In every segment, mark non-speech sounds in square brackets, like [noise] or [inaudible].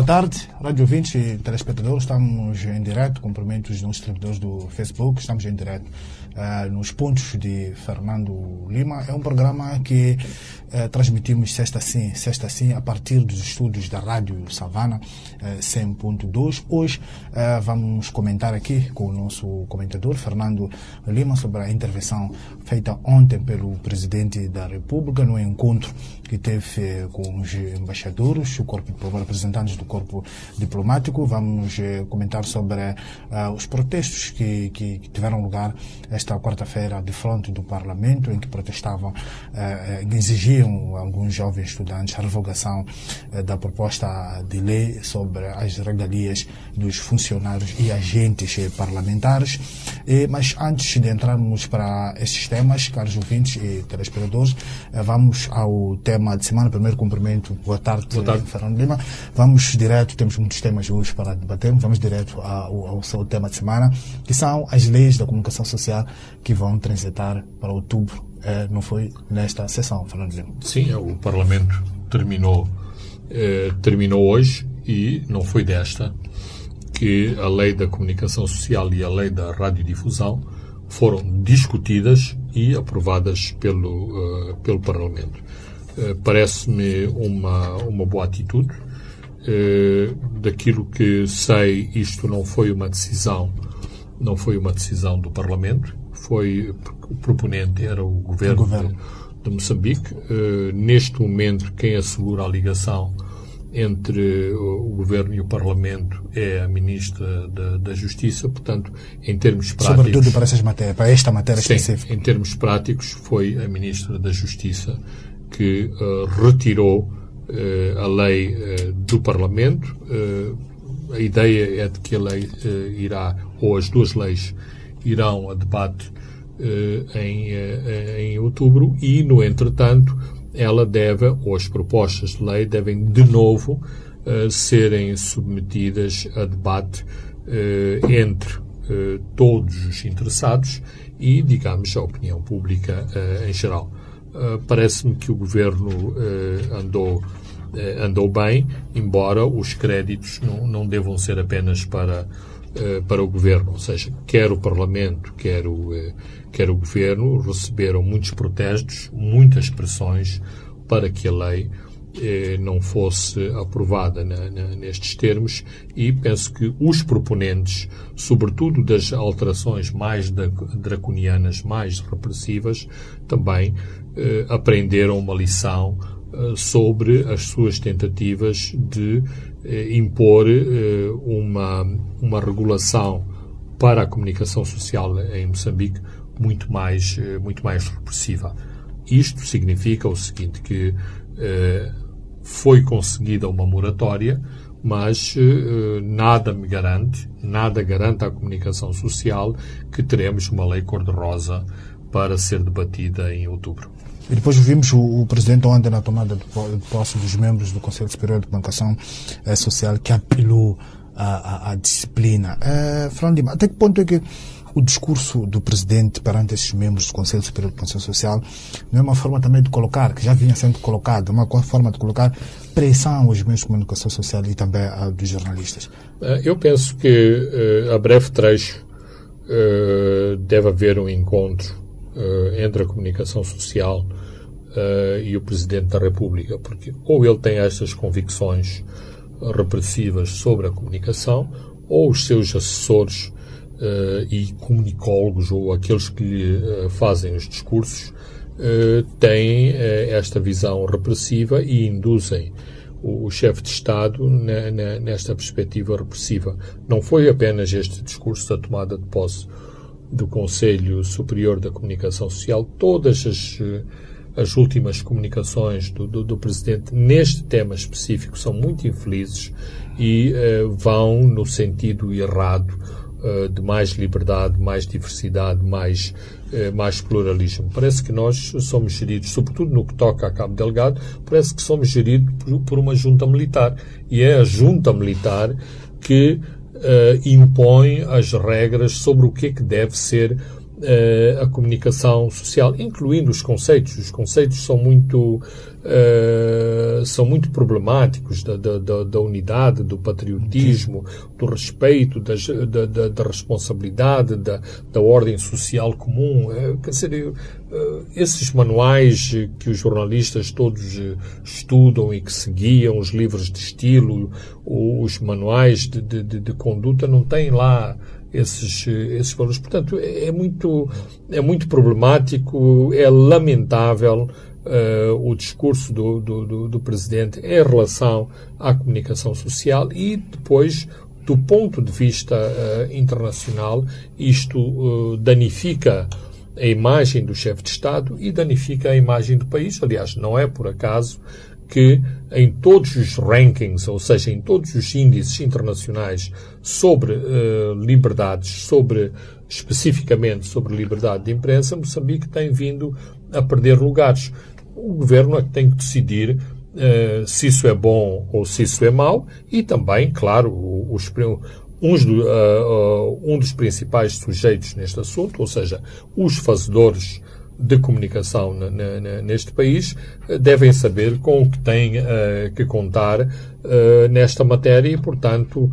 Boa tarde, rádio ouvintes e telespectadores. Estamos em direto, cumprimentos dos distribuidores do Facebook. Estamos em direto uh, nos pontos de Fernando Lima. É um programa que uh, transmitimos sexta sim, sexta sim, a partir dos estúdios da Rádio Savana uh, 100.2. Hoje vamos comentar aqui com o nosso comentador, Fernando Lima, sobre a intervenção feita ontem pelo Presidente da República no encontro que teve com os embaixadores, o corpo de representantes do corpo diplomático. Vamos comentar sobre os protestos que, que, que tiveram lugar esta quarta-feira de frente do Parlamento, em que protestavam, eh, exigiam alguns jovens estudantes a revogação eh, da proposta de lei sobre as regalias dos funcionários e agentes parlamentares. E, mas antes de entrarmos para esses temas, caros ouvintes e telespectadores, eh, vamos ao tema de semana. Primeiro cumprimento, boa tarde, boa tarde. Fernando Lima. Vamos direto, temos muitos temas hoje para debater, vamos direto ao, ao seu tema de semana, que são as leis da comunicação social que vão transitar para outubro. Eh, não foi nesta sessão, Fernando Lima? Sim, o Parlamento terminou, eh, terminou hoje e não foi desta que a lei da comunicação social e a lei da radiodifusão foram discutidas e aprovadas pelo, uh, pelo Parlamento. Uh, Parece-me uma, uma boa atitude. Uh, daquilo que sei, isto não foi uma decisão, não foi uma decisão do Parlamento, foi o proponente era o governo, o governo. De, de, Moçambique. neste momento, quem assegura a ligação entre o governo e o Parlamento é a ministra da, da Justiça, portanto, em termos práticos. Sobretudo para, essas matérias, para esta matéria sim, específica. Em termos práticos, foi a ministra da Justiça que uh, retirou a lei uh, do Parlamento. a ideia é de que a lei irá, ou as duas leis, irão a debate em, em outubro e, no entretanto, ela deve, ou as propostas de lei devem de novo serem submetidas a debate entre todos os interessados e, digamos, a opinião pública em geral. Parece-me que o governo andou andou bem, embora os créditos não, não devam ser apenas para para o governo, ou seja, quer o Parlamento, quer o, quer o governo, receberam muitos protestos, muitas pressões para que a lei eh, não fosse aprovada na, na, nestes termos. E penso que os proponentes, sobretudo das alterações mais draconianas, mais repressivas, também eh, aprenderam uma lição eh, sobre as suas tentativas de eh, impor eh, uma, uma regulação para a comunicação social em Moçambique muito mais, muito mais repressiva. Isto significa o seguinte, que foi conseguida uma moratória, mas nada me garante, nada garante à comunicação social que teremos uma lei cor-de-rosa para ser debatida em outubro. E depois vimos o, o, Presidente ontem na tomada de posse dos membros do Conselho Superior de Comunicação eh, Social que apelou à, disciplina. Eh, Fernando até que ponto é que o discurso do Presidente perante esses membros do Conselho Superior de Comunicação Social não é uma forma também de colocar, que já vinha sendo colocado, uma forma de colocar pressão aos meios de comunicação social e também a, dos jornalistas? Eh, eu penso que a breve trecho deve haver um encontro entre a comunicação social uh, e o Presidente da República, porque ou ele tem estas convicções repressivas sobre a comunicação, ou os seus assessores uh, e comunicólogos, ou aqueles que lhe uh, fazem os discursos, têm esta visão repressiva e induzem o, o chefe de Estado na, na, nesta perspectiva repressiva. Não foi apenas este discurso da tomada de posse do Conselho Superior da Comunicação Social, todas as as últimas comunicações do, do, do, Presidente neste tema específico são muito infelizes e uh, vão no sentido errado uh, de mais liberdade, mais diversidade, mais, uh, mais pluralismo. Parece que nós somos geridos, sobretudo no que toca a Cabo Delgado, parece que somos geridos por, por uma junta militar. E é a junta militar que impõe as regras sobre o que é que deve ser a comunicação social, incluindo os conceitos. Os conceitos são muito, uh, são muito problemáticos da, da, da, unidade, do patriotismo, do respeito, das, da, da, da, responsabilidade, da, da ordem social comum. Uh, quer dizer, esses manuais que os jornalistas todos estudam e que seguiam, os livros de estilo, os manuais de, de, de conduta, não têm lá esses, esses valores. Portanto, é, é muito, é muito problemático, é lamentável uh, o discurso do, do, do, Presidente em relação à comunicação social e depois, do ponto de vista uh, internacional, isto uh, danifica a imagem do chefe de Estado e danifica a imagem do país. Aliás, não é por acaso que em todos os rankings, ou seja, em todos os índices internacionais sobre uh, liberdades, sobre especificamente sobre liberdade de imprensa, Moçambique tem vindo a perder lugares. O governo é que tem que decidir uh, se isso é bom ou se isso é mau e também, claro, os, uns do, uh, um dos principais sujeitos neste assunto, ou seja, os fazedores de comunicação neste país devem saber com o que têm uh, que contar uh, nesta matéria e, portanto,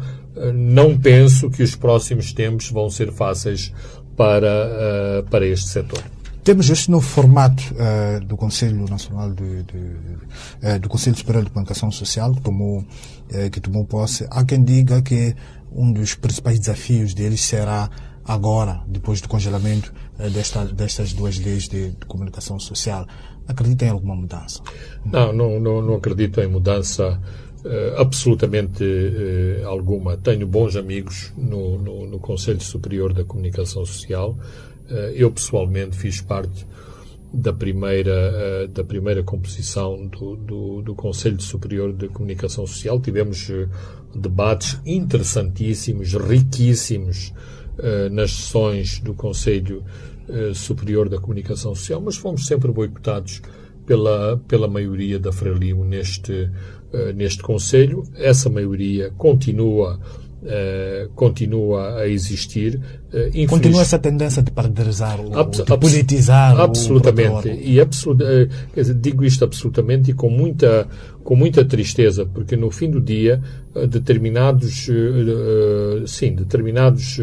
não penso que os próximos tempos vão ser fáceis para, para este setor. Temos este novo formato do Conselho Nacional de, de, do Conselho Superior de Comunicação Social que tomou, que tomou posse. Há quem diga que um dos principais desafios deles será agora, depois do congelamento eh, desta, destas duas leis de, de, comunicação social. Acredita em alguma mudança? Não, não, não, não acredito em mudança uh, absolutamente uh, alguma. Tenho bons amigos no, no, no, Conselho Superior da Comunicação Social. Uh, eu, pessoalmente, fiz parte da primeira, da primeira composição do, do, do Conselho Superior de Comunicação Social. Tivemos debates interessantíssimos, riquíssimos, nas sessões do Conselho Superior da Comunicação Social, mas fomos sempre boicotados pela, pela maioria da Frelimo neste, neste Conselho. Essa maioria continua Uh, continua a existir. Uh, continua essa tendência de parderizar, abs de politizar absolutamente. O e absolut, uh, digo isto absolutamente e com muita, com muita tristeza, porque no fim do dia, determinados, sim, determinados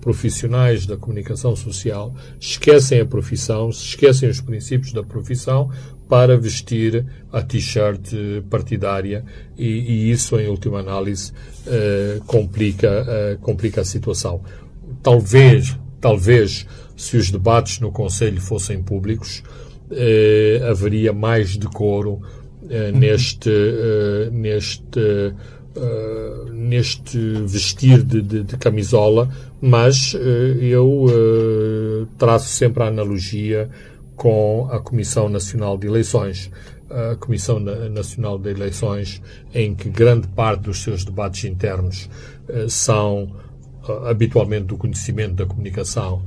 profissionais da comunicação social esquecem a profissão, esquecem os princípios da profissão para vestir a t-shirt partidária e, e, isso, em última análise, uh, complica, uh, complica a situação. Talvez, talvez, se os debates no Conselho fossem públicos, uh, haveria mais decoro neste, neste uh, neste vestir de, de, de camisola, mas eu traço sempre a analogia com a Comissão Nacional de Eleições. A Comissão Nacional de Eleições, em que grande parte dos seus debates internos são habitualmente do conhecimento da comunicação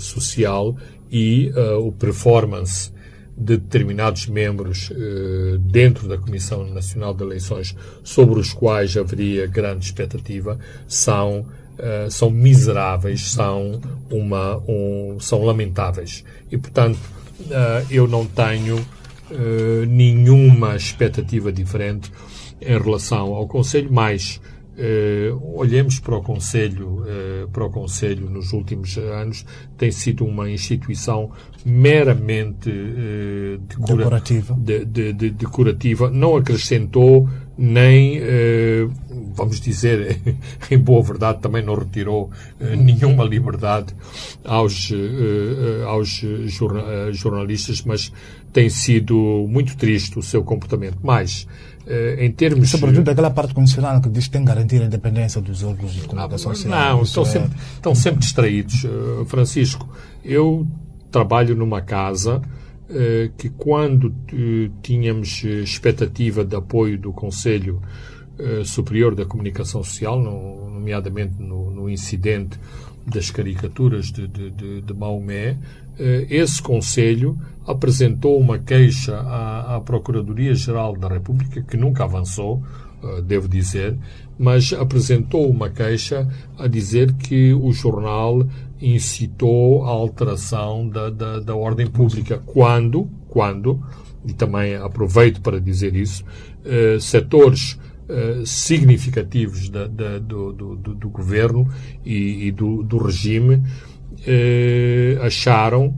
social e o performance de determinados membros eh, dentro da Comissão Nacional de Eleições sobre os quais haveria grande expectativa são Uh, são miseráveis, são, uma, um, são lamentáveis. E, portanto, uh, eu não tenho uh, nenhuma expectativa diferente em relação ao Conselho, mas olhemos para o Conselho, para o Conselho nos últimos anos, tem sido uma instituição meramente decora decorativa. De, de, de, decorativa, não acrescentou nem, uh, vamos dizer, [laughs] em boa verdade, também não retirou uh, nenhuma liberdade aos, aos jornalistas, mas tem sido muito triste o seu comportamento. Mas, em termos. Sobretudo aquela parte condicional que diz que tem que garantir a independência dos órgãos de comunicação social. Não, estão, é... sempre, estão sempre distraídos. Francisco, eu trabalho numa casa eh, que quando eh, tínhamos expectativa de apoio do Conselho eh, Superior da Comunicação Social, no, nomeadamente no, no, incidente das caricaturas de, de, de, de Maomé, esse Conselho apresentou uma queixa à, à Procuradoria-Geral da República, que nunca avançou, devo dizer, mas apresentou uma queixa a dizer que o jornal incitou a alteração da, da, da ordem pública. Quando, quando, e também aproveito para dizer isso, eh, setores eh, significativos da, da, do, do, do, governo e, e do, do, regime eh, acharam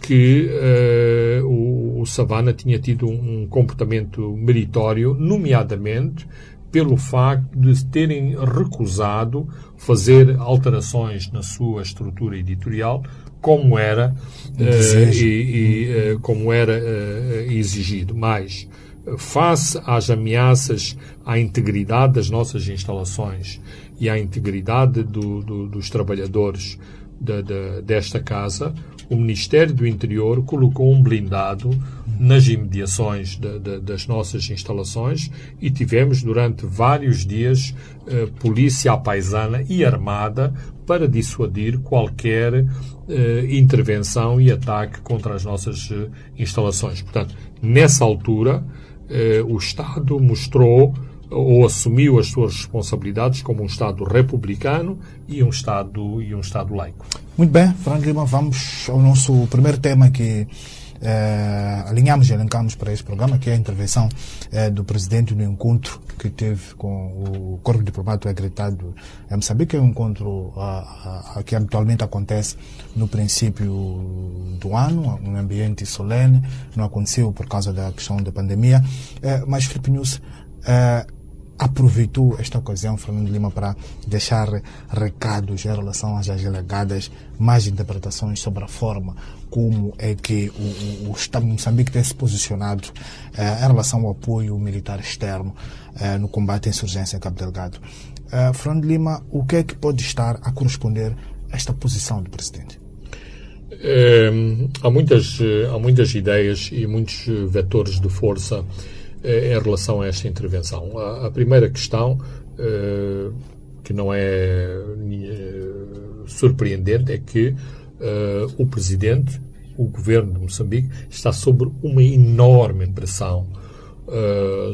que eh, o, o Savana tinha tido um comportamento meritório, nomeadamente pelo facto de terem recusado fazer alterações na sua estrutura editorial como era uh, e, e uh, como era uh, exigido. Mas face às ameaças à integridade das nossas instalações e à integridade do, do, dos trabalhadores de, de, desta casa, o Ministério do Interior colocou um blindado nas imediações de, de, das nossas instalações e tivemos durante vários dias eh, polícia paisana e armada para dissuadir qualquer eh, intervenção e ataque contra as nossas eh, instalações. Portanto, nessa altura, eh, o Estado mostrou ou assumiu as suas responsabilidades como um Estado republicano e um Estado, e um Estado laico. Muito bem, Fernando Lima, vamos ao nosso primeiro tema que eh, alinhamos e elencamos para este programa, que é a intervenção eh, do presidente no encontro que teve com o Corpo Diplomático Acreditado em Moçambique, é um encontro ah, ah, que habitualmente acontece no princípio do ano, um ambiente solene, não aconteceu por causa da questão da pandemia, eh, mas Filipe News aproveitou esta ocasião, Fernando Lima, para deixar recados em relação às alegadas mais interpretações sobre a forma como é que o, o, o Estado de Moçambique tem se posicionado eh, em relação ao apoio militar externo eh, no combate à insurgência em Cabo Delgado. Eh, Fernando Lima, o que é que pode estar a corresponder a esta posição do Presidente? É, há, muitas, há muitas ideias e muitos vetores de força eh, em relação a esta intervenção. A, a primeira questão, uh, que não é uh, surpreendente, é que uh, o Presidente, o Governo de Moçambique, está sob uma enorme pressão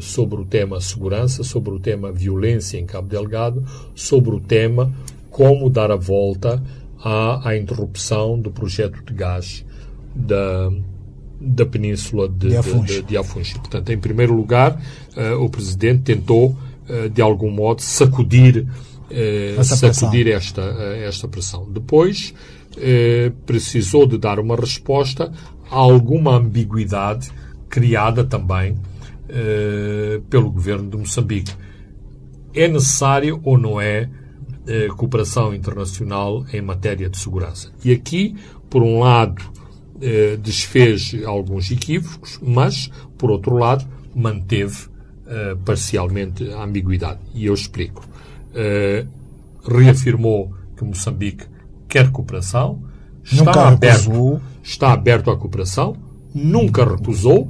sobre o tema segurança, sobre o tema violência em Cabo Delgado, sobre o tema como dar a volta à, à interrupção do projeto de gás da, da península de, de, Afunche. de, de Afunche. Portanto, em primeiro lugar, uh, o Presidente tentou, uh, de algum modo, sacudir, uh, sacudir esta, esta pressão. Depois, precisou de dar uma resposta a alguma ambiguidade criada também pelo governo de Moçambique. É necessário ou não é cooperação internacional em matéria de segurança? E aqui, por um lado, eh, desfez alguns equívocos, mas, por outro lado, manteve eh, parcialmente a ambiguidade. E eu explico. Eh, reafirmou que Moçambique quer cooperação, está aberto, está aberto à cooperação, nunca recusou,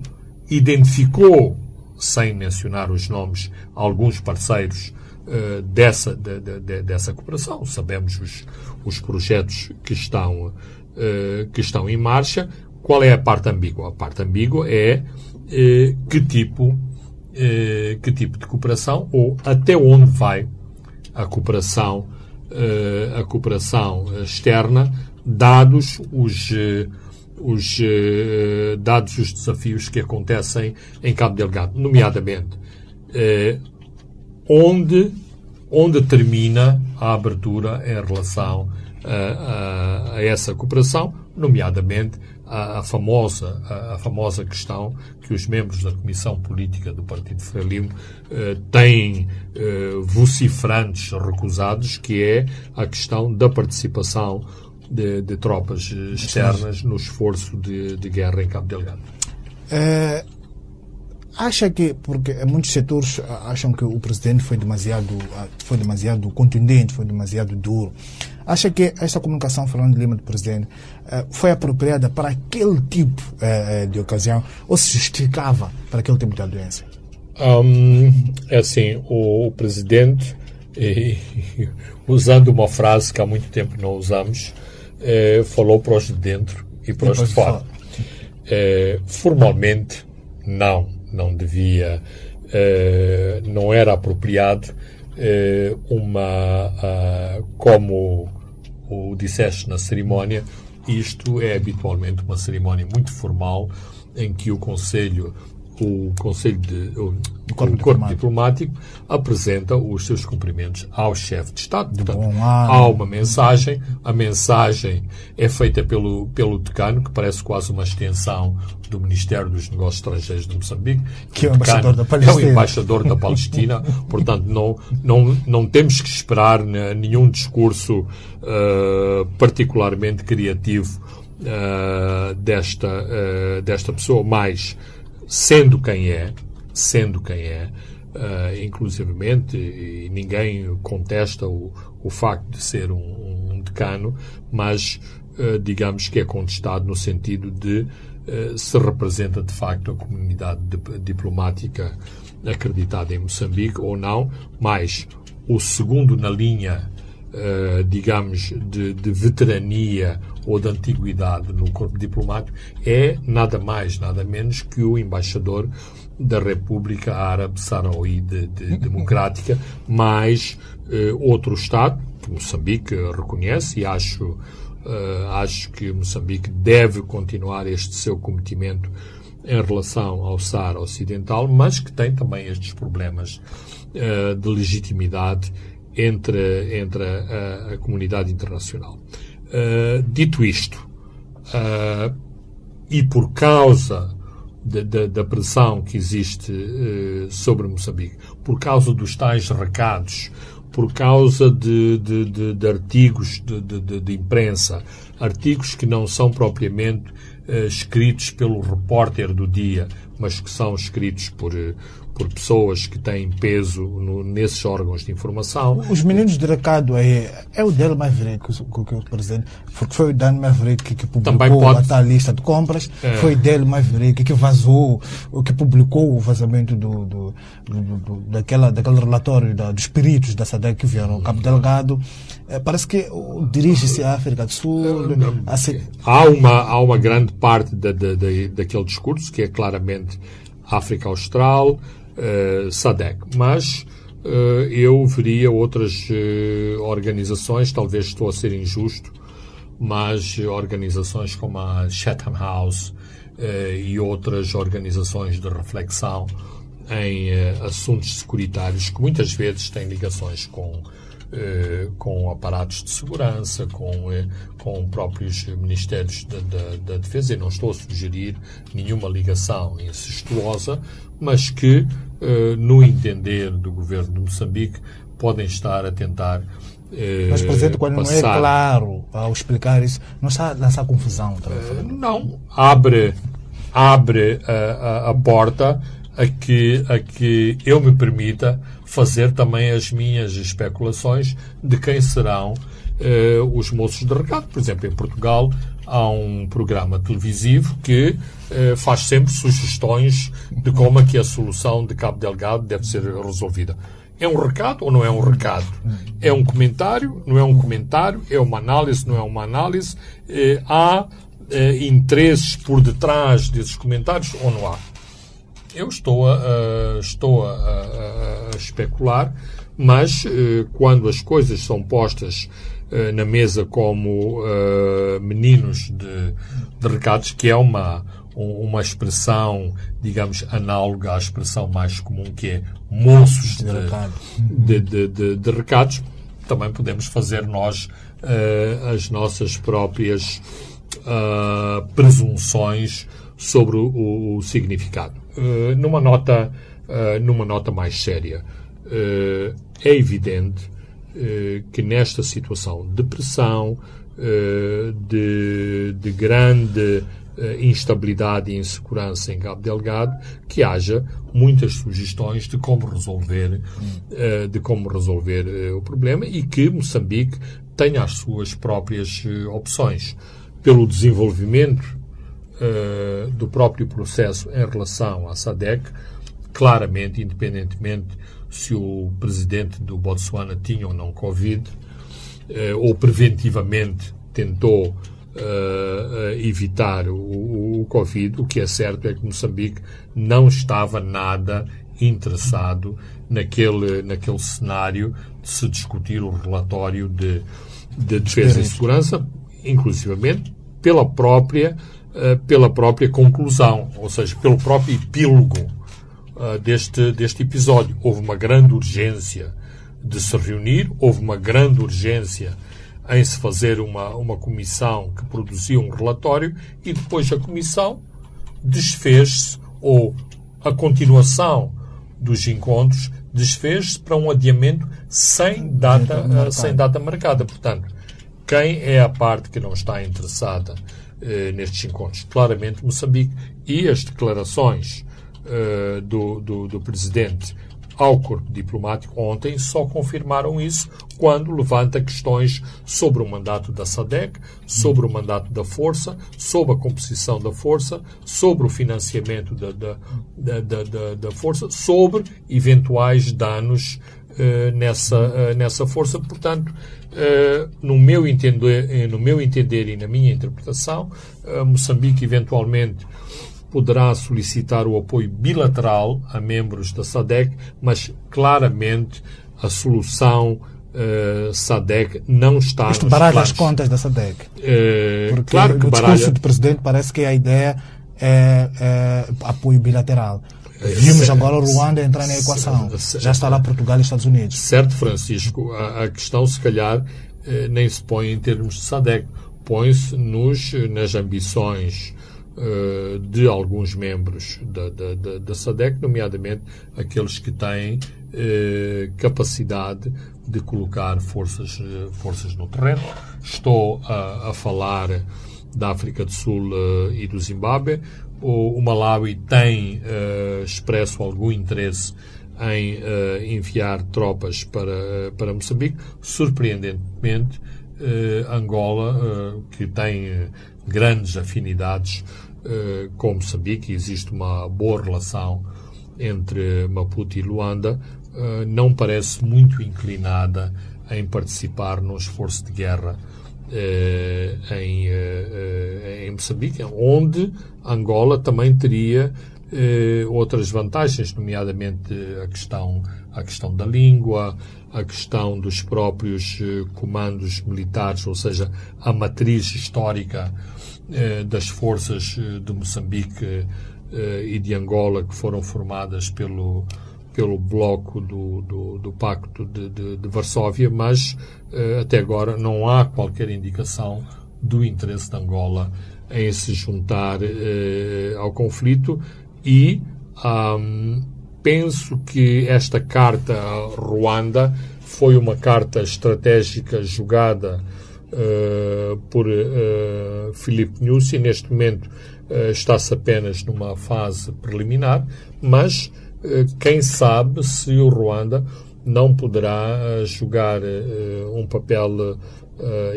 identificou, sem mencionar os nomes, alguns parceiros uh, dessa, de, de, dessa cooperação. Sabemos os, os projetos que estão uh, que estão em marcha. Qual é a parte ambígua? A parte ambígua é uh, que tipo uh, que tipo de cooperação ou até onde vai a cooperação a cooperação externa, dados os os dados os desafios que acontecem em Cabo Delgado, nomeadamente onde onde termina a abertura em relação a, a, essa cooperação, nomeadamente a, a famosa, a, famosa questão que os membros da Comissão Política do Partido Frelimo eh, têm eh, vociferantes recusados, que é a questão da participação de, de tropas externas no esforço de, de, guerra em Cabo Delgado. É, acha que, porque muitos setores acham que o presidente foi demasiado, foi demasiado contundente, foi demasiado duro. Acha que esta comunicação, falando de Lima do Presidente, eh, foi apropriada para aquele tipo eh, eh, de ocasião ou se justificava para aquele tipo de audiência? Um, é assim, o, o Presidente, e, [laughs] usando uma frase que há muito tempo não usamos, falou para os de dentro e para os de fora. formalmente, não, não devia, não era apropriado uma, como o disseste na cerimónia, isto é habitualmente uma cerimónia muito formal em que o Conselho o Conselho de, o, o Corpo, o Corpo diplomático. apresenta os seus cumprimentos ao chefe de Estado. De Portanto, há uma mensagem, a mensagem é feita pelo, pelo decano, que parece quase uma extensão do Ministério dos Negócios Estrangeiros de Moçambique. Que é o embaixador da Palestina. É o embaixador da Palestina. Portanto, não, não, não temos que esperar nenhum discurso uh, particularmente criativo uh, desta, uh, desta pessoa, mas sendo quem é, sendo quem é, uh, inclusivamente, e ninguém contesta o, o facto de ser um, um decano, mas uh, digamos que é contestado no sentido de uh, se representa de facto a comunidade de, diplomática acreditada em Moçambique ou não, mas o segundo na linha digamos, de, de, veterania ou de antiguidade no corpo diplomático é nada mais, nada menos que o embaixador da República Árabe Saharaui de, de [laughs] Democrática, mais uh, outro Estado, que Moçambique reconhece e acho, uh, acho que Moçambique deve continuar este seu cometimento em relação ao Saara Ocidental, mas que tem também estes problemas uh, de legitimidade entre, entre a, a comunidade internacional. Uh, dito isto, uh, e por causa de, de, da pressão que existe uh, sobre Moçambique, por causa dos tais recados, por causa de, de artigos de, imprensa, artigos que não são propriamente escritos pelo repórter do dia, mas que são escritos por, por pessoas que têm peso no, nesses órgãos de informação. Os meninos de recado é, é o Del Maverick, que, que o presidente, porque foi o Dan Maverick que, que publicou pode... a lista de compras, é. foi o Del Maverick que vazou, que publicou o vazamento do, do, do, do daquela, daquele relatório da, dos peritos da SADEC que vieram ao Cabo Delgado. É, parece que dirige-se à África do Sul. A... Há, uma, há uma grande parte da, da, da, daquele discurso que é claramente África Austral, uh, SADEC. Mas uh, eu veria outras uh, organizações, talvez estou a ser injusto, mas organizações como a Chatham House e outras organizações de reflexão em assuntos securitários que muitas vezes têm ligações com com aparatos de segurança, com, com próprios ministérios da, da, da Defesa. Eu não estou a sugerir nenhuma ligação incestuosa, mas que eh, no entender do governo de Moçambique, podem estar a tentar. Mas, Presidente, quando passar... não é claro ao explicar isso, não está a lançar confusão? Uh, não. Abre, abre a, a, a, porta a que, a que eu me permita fazer também as minhas especulações de quem serão uh, os moços de recado. Por exemplo, em Portugal há um programa televisivo que uh, faz sempre sugestões de como é que a solução de Cabo Delgado deve ser resolvida. É um recado ou não é um recado? É um comentário? Não é um comentário? É uma análise? Não é uma análise? Uh, há interesses por detrás desses comentários ou não há? Eu estou a, estou a, a, a especular, mas quando as coisas são postas uh, na mesa como uh, meninos de, de recados, que é uma, uma expressão, digamos, análoga à expressão mais comum que é moços de, de, de, de recados, também podemos fazer nós as nossas próprias presunções sobre o, o significado. Uh, numa nota, numa nota mais séria, é evidente que nesta situação de pressão, de, de grande instabilidade e insegurança em Cabo Delgado, que haja muitas sugestões de como resolver, de como resolver o problema e que Moçambique tenha as suas próprias opções pelo desenvolvimento do próprio processo em relação à SADEC, claramente, independentemente se o presidente do Botsuana tinha ou não Covid, eh, ou preventivamente tentou uh, evitar o, o, Covid. O que é certo é que Moçambique não estava nada interessado naquele, naquele cenário de se discutir o relatório de, de Defesa e Segurança, inclusivamente pela própria, uh, pela própria conclusão, ou seja, pelo próprio epílogo uh, deste, deste episódio. Houve uma grande urgência de se reunir, houve uma grande urgência em se fazer uma, uma comissão que produzia um relatório e depois a comissão desfez-se, ou a continuação dos encontros desfez-se para um adiamento sem data, uh, sem data marcada. Portanto, quem é a parte que não está interessada uh, nestes encontros? Claramente Moçambique. E as declarações uh, do, do, do Presidente ao corpo diplomático ontem só confirmaram isso quando levanta questões sobre o mandato da SADEC, sobre o mandato da Força, sobre a composição da Força, sobre o financiamento da, da, da, da, da Força, sobre eventuais danos nessa, uh, nessa Força. Portanto, uh, no, meu entender, no meu entender e na minha interpretação, Moçambique eventualmente poderá solicitar o apoio bilateral a membros da SADEC, mas claramente a solução uh, SADEC não está Isto baralha as contas da SADEC. Uh, Porque claro que no baralha... discurso do Presidente parece que a ideia é, é apoio bilateral. Eh, Vimos agora o Ruanda entrar na equação. Já está lá Portugal e Estados Unidos. Certo, Francisco. A, a questão, se calhar, nem se põe em termos de SADEC. Põe-se nas ambições uh, de alguns membros da, da, da, da, SADEC, nomeadamente aqueles que têm uh, capacidade de colocar forças, uh, forças no terreno. Estou a, a falar da África do Sul e do Zimbábue. O, o Malawi tem expresso algum interesse em uh, enviar tropas para, para Moçambique. Surpreendentemente, uh, Angola, uh, que tem grandes afinidades eh, com Moçambique, existe uma boa relação entre Maputo e Luanda, eh, não parece muito inclinada em participar num esforço de guerra eh, em, em Moçambique, onde Angola também teria outras vantagens, nomeadamente a questão, a questão da língua, a questão dos próprios comandos militares, ou seja, a matriz histórica eh, das forças eh, de Moçambique eh, e de Angola que foram formadas pelo, pelo bloco do, do, do Pacto de, de, de, Varsóvia, mas até agora não há qualquer indicação do interesse de Angola em se juntar ao conflito e um, penso que esta carta a Ruanda foi uma carta estratégica jogada uh, por uh, Filipe Nussi. Neste momento uh, está-se apenas numa fase preliminar, mas quem sabe se o Ruanda não poderá jogar um papel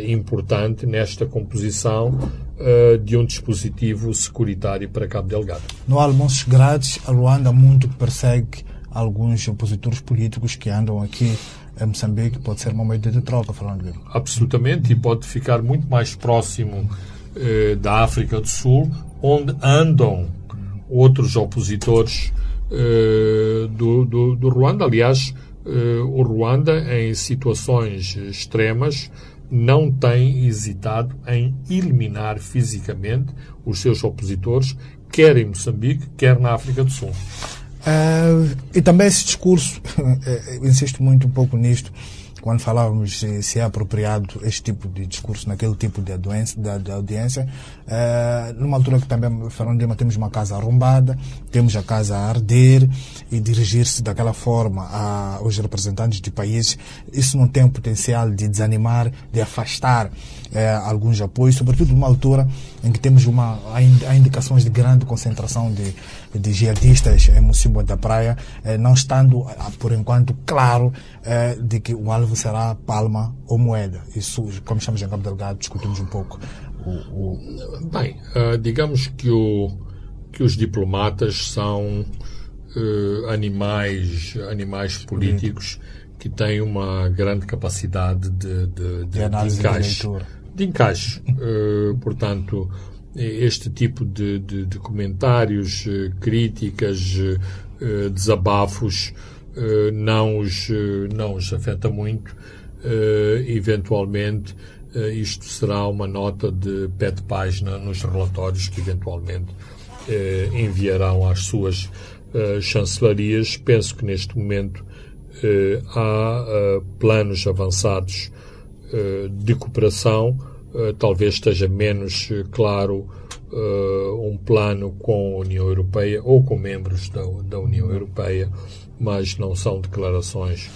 importante nesta composição de um dispositivo securitário para Cabo Delgado. No Almoços Grátis, a Ruanda muito persegue alguns opositores políticos que andam aqui a Moçambique pode ser uma moeda de troca, falando dele. Absolutamente, e pode ficar muito mais próximo eh, da África do Sul, onde andam outros opositores eh, do, do, do, Ruanda. Aliás, eh, o Ruanda, em situações extremas, não tem hesitado em eliminar fisicamente os seus opositores, quer em Moçambique, quer na África do Sul. Uh, e também esse discurso, [laughs] eh, insisto muito um pouco nisto, quando falávamos se, é apropriado este tipo de discurso naquele tipo de, de, de audiência uh, numa altura que também, Fernando Lima, temos uma casa arrombada, temos a casa a arder e dirigir-se daquela forma a, aos representantes de países, isso não tem o potencial de desanimar, de afastar uh, alguns apoios, sobretudo numa altura em que temos uma, há indicações de grande concentração de, de jihadistas em Mocimboa da Praia, uh, não estando, por enquanto, claro de que o alvo será palma ou moeda. Isso, como estamos em Cabo Delgado, discutimos um pouco. O, o... Bem, uh, digamos que, o, que os diplomatas são uh, animais, animais políticos que têm uma grande capacidade de, de, de, de encaixe. De encaixe. Uh, [laughs] portanto, este tipo de, de, de comentários, críticas, desabafos, não, os, não os afeta muito eventualmente isto será uma nota de pé de página nos relatórios que eventualmente enviarão às suas chancelarias. Penso que neste momento há planos avançados de cooperação. talvez esteja menos claro um plano com a União Europeia ou com membros da, da União Europeia, mas não são declarações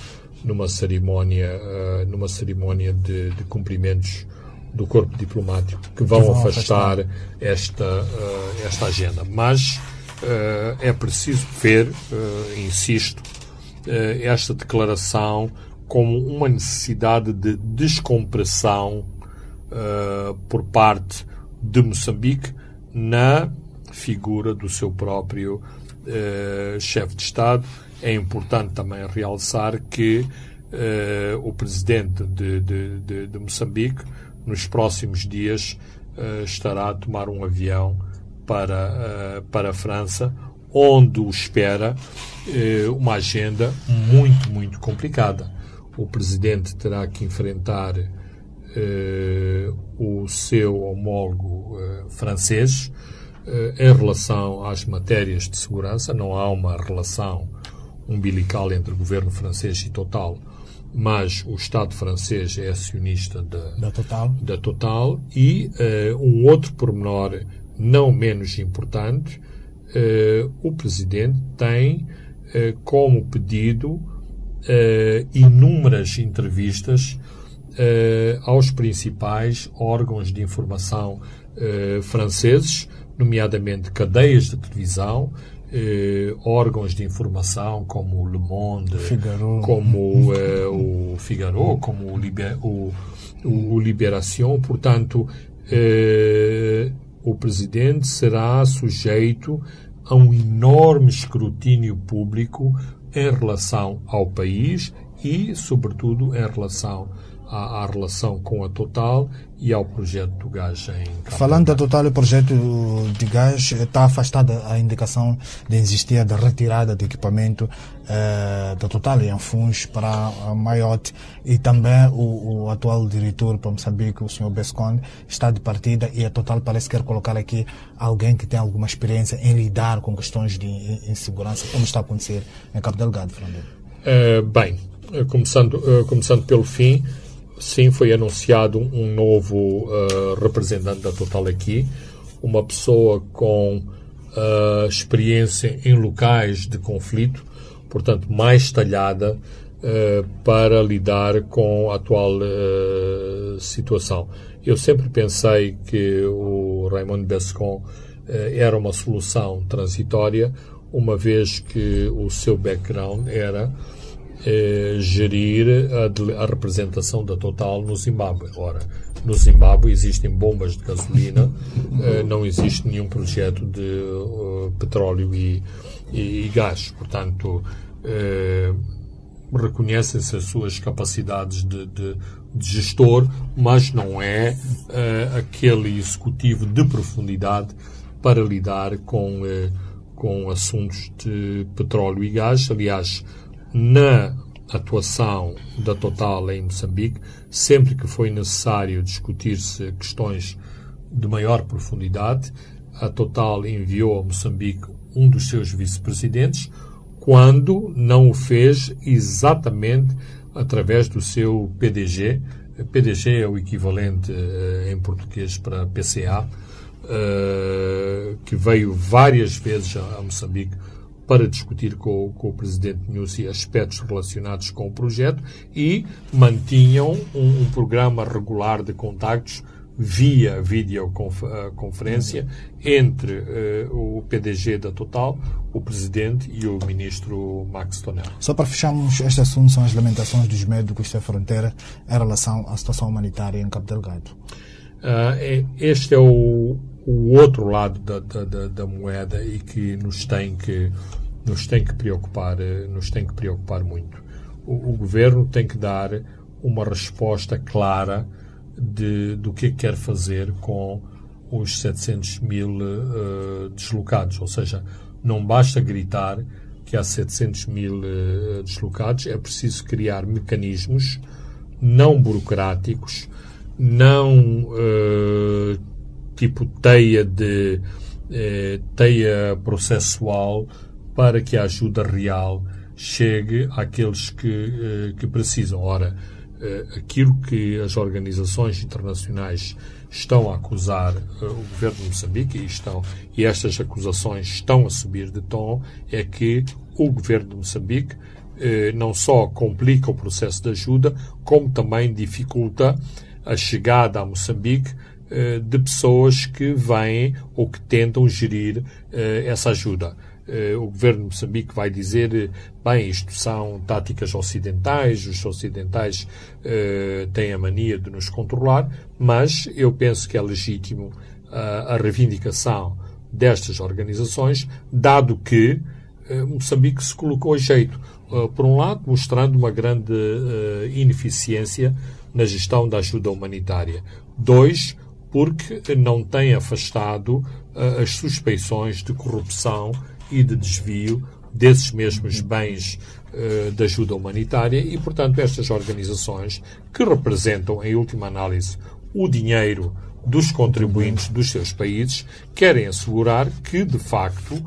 numa cerimónia, uh, numa cerimónia de, de, cumprimentos do corpo diplomático que vão, que vão afastar, afastar, esta, uh, esta agenda. Mas uh, é preciso ver, insisto, esta declaração como uma necessidade de descompressão por parte de Moçambique na figura do seu próprio chefe de Estado é importante também realçar que uh, o presidente de, de, de, de, Moçambique, nos próximos dias, uh, estará a tomar um avião para, uh, para a França, onde o espera uma agenda muito, muito complicada. O presidente terá que enfrentar o seu homólogo francês em relação às matérias de segurança. Não há uma relação umbilical entre o governo francês e Total, mas o Estado francês é acionista da, da Total. Da Total e uh, um outro pormenor não menos importante, uh, o Presidente tem uh, como pedido inúmeras entrevistas aos principais órgãos de informação franceses, nomeadamente cadeias de televisão, eh, órgãos de informação como o Le Monde, Figaro. como eh, o Figaro, como o, Liber, o, o, o Liberação. Portanto, eh, o presidente será sujeito a um enorme escrutínio público em relação ao país e, sobretudo, em relação à, à, relação com a Total e ao projeto do gás em Cabo Falando da Total, o projeto de gás está afastada a indicação de existir da retirada de equipamento eh, da Total em Funch para a Mayotte e também o, o, atual diretor para Moçambique, o Sr. Besconde, está de partida e a Total parece quer colocar aqui alguém que tem alguma experiência em lidar com questões de insegurança, como está a acontecer em Cabo Delgado, Fernando. Uh, bem, começando, uh, começando pelo fim, sim, foi anunciado um novo uh, representante da Total aqui, uma pessoa com uh, experiência em locais de conflito, portanto, mais talhada uh, para lidar com a atual situação. Eu sempre pensei que o Raymond Bescon era uma solução transitória, uma vez que o seu background era eh, gerir a, a, representação da Total no Zimbábue. Ora, no Zimbábue existem bombas de gasolina, eh, não existe nenhum projeto de uh, petróleo e, e, e, gás. Portanto, eh, reconhecem-se as suas capacidades de, de, de, gestor, mas não é uh, aquele executivo de profundidade para lidar com, uh, com assuntos de petróleo e gás. Aliás, na atuação da Total em Moçambique, sempre que foi necessário discutir-se questões de maior profundidade, a Total enviou a Moçambique um dos seus vice-presidentes, quando não o fez exatamente através do seu PDG. PDG é o equivalente uh, em português para PCA, uh, que veio várias vezes a Moçambique para discutir com, com, o presidente Nussi aspectos relacionados com o projeto e mantinham um, um programa regular de contactos via videoconferência entre uh, o PDG da Total, o presidente e o ministro Max Tonel. Só para fecharmos este assunto, são as lamentações dos médicos da fronteira em relação à situação humanitária em Cabo Delgado. Uh, este é o, o outro lado da, da, da, moeda e que nos tem que nos tem que preocupar eh, nos tem que preocupar muito. O, o governo tem que dar uma resposta clara de, do que quer fazer com os 700 mil uh, deslocados. Ou seja não basta gritar que há 700 mil uh, deslocados é preciso criar mecanismos não burocráticos, não uh, tipo teia de uh, teia processual para que a ajuda real chegue àqueles que, uh, que precisam. Ora, aquilo que as organizações internacionais estão a acusar o governo de Moçambique e, estão, e estas acusações estão a subir de tom é que o governo de Moçambique não só complica o processo de ajuda, como também dificulta a chegada a Moçambique eh, de pessoas que vêm ou que tentam gerir eh, essa ajuda. O governo de Moçambique vai dizer, bem, isto são táticas ocidentais, os ocidentais têm a mania de nos controlar, mas eu penso que é legítimo a reivindicação destas organizações, dado que Moçambique se colocou a jeito. Eh, por um lado, mostrando uma grande ineficiência na gestão da ajuda humanitária. Dois, porque não tem afastado uh, as suspeições de corrupção e de desvio desses mesmos bens uh, de ajuda humanitária e, portanto, estas organizações que representam, em última análise, o dinheiro dos contribuintes dos seus países querem assegurar que, de facto,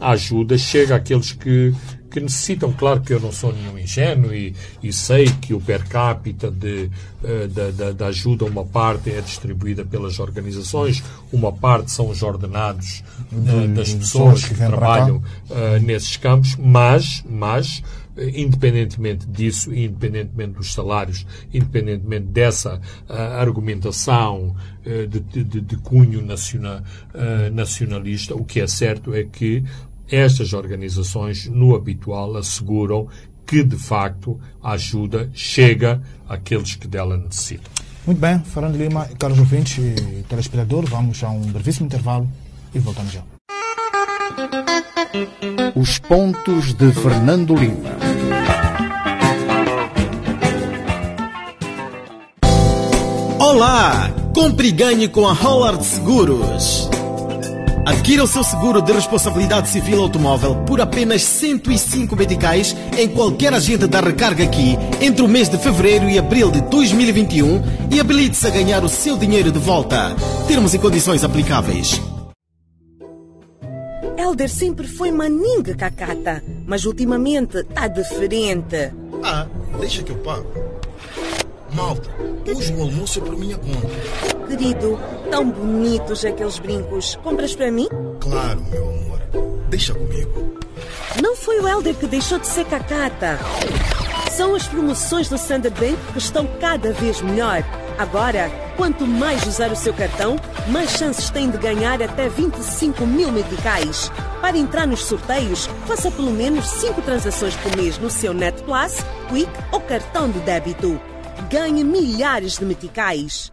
a ajuda chega àqueles que que necessitam, claro que eu não sou nenhum ingênuo e, e sei que o per capita de, uh, da, da, da, ajuda, uma parte é distribuída pelas organizações, uma parte são os ordenados uh, das pessoas que, que trabalham uh, nesses campos, mas, mas independentemente disso, independentemente dos salários, independentemente dessa uh, argumentação uh, de, de, de, cunho nacional, uh, nacionalista, o que é certo é que estas organizações, no habitual, asseguram que, de facto, a ajuda chega àqueles que dela necessitam. Muito bem, Fernando Lima, caros ouvintes e telespectadores, vamos a um brevíssimo intervalo e voltamos já. Os pontos de Fernando Lima. Olá! Compre e ganhe com a Howard Seguros. Adquira o seu seguro de responsabilidade civil automóvel por apenas 105 meticais em qualquer agente da recarga aqui entre o mês de fevereiro e abril de 2021 e habilite-se a ganhar o seu dinheiro de volta. Termos e condições aplicáveis. Elder sempre foi maninga cacata, mas ultimamente está diferente. Ah, deixa que eu pago. Malta, hoje o almoço é por minha conta. Querido, tão bonitos aqueles brincos. Compras para mim? Claro, meu amor. Deixa comigo. Não foi o Helder que deixou de ser cacata. São as promoções do Standard Bank que estão cada vez melhor. Agora, quanto mais usar o seu cartão, mais chances tem de ganhar até 25 mil meticais. Para entrar nos sorteios, faça pelo menos 5 transações por mês no seu Net Plus, Quick ou cartão de débito ganhe milhares de meticais.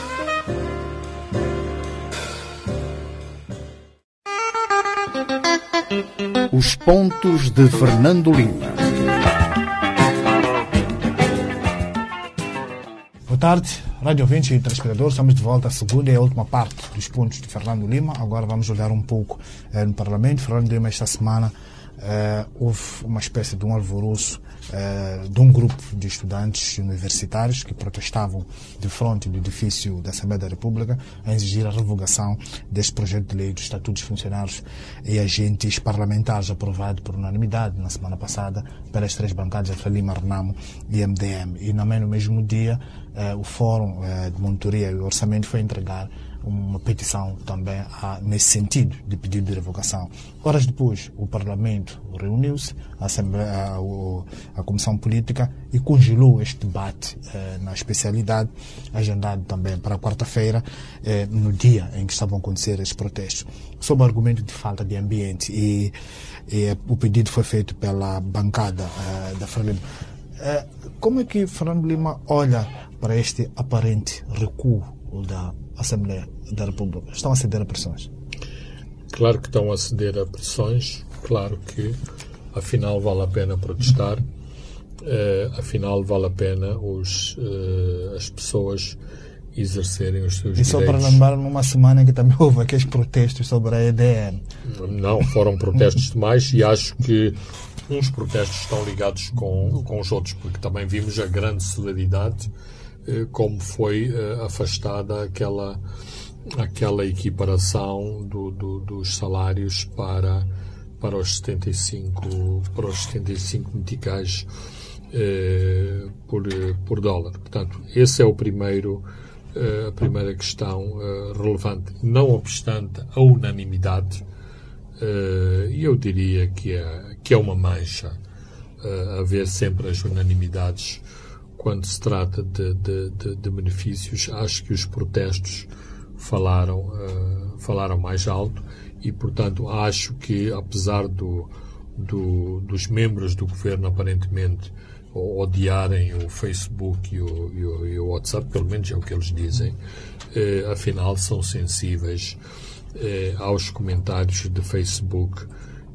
Os pontos de Fernando Lima. Boa tarde, Rádio 20 e telespectadores. Estamos de volta à segunda e à última parte dos pontos de Fernando Lima. Agora vamos olhar um pouco eh, no Parlamento. Fernando Lima, esta semana, eh, houve uma espécie de um alvoroço eh, de um grupo de estudantes universitários que protestavam de frente do edifício da Assembleia da República a exigir a revogação deste projeto de lei dos estatutos funcionários e agentes parlamentares aprovado por unanimidade na semana passada pelas três bancadas de Lima, Renamo e MDM. E no mesmo dia eh, o Fórum de Monitoria e Orçamento foi entregar uma petição também a, nesse sentido de pedido de revogação. Horas depois, o Parlamento reuniu-se, a, a, a, Comissão Política, e congelou este debate eh, na especialidade, agendado também para quarta-feira, eh, no dia em que estavam a acontecer esses protestos, sob argumento de falta de ambiente. E, e o pedido foi feito pela bancada eh, da Frelimo. como é que Fernando Lima olha para este aparente recuo da Assembleia da República? Estão a ceder a pressões? Claro que estão a ceder a pressões, claro que afinal vale a pena protestar, uh, afinal vale a pena os, uh, as pessoas exercerem os seus e direitos. E só para lembrar, numa semana em que também houve aqueles protestos sobre a EDN. Não, foram protestos demais e acho que uns protestos estão ligados com, com os outros, porque também vimos a grande celeridade como foi eh, afastada aquela, aquela equiparação do, do, dos salários para, para os 75, para os 75 meticais eh, por, por dólar. Portanto, esse é o primeiro, eh, a primeira questão eh, relevante. Não obstante a unanimidade, eh, e eu diria que é, que é uma mancha haver sempre as unanimidades quando se trata de, de, de, benefícios. Acho que os protestos falaram, falaram mais alto e, portanto, acho que, apesar do, do, dos membros do governo aparentemente odiarem o Facebook e o, e o, e o WhatsApp, pelo menos é o que eles dizem, eh, afinal são sensíveis eh, aos comentários de Facebook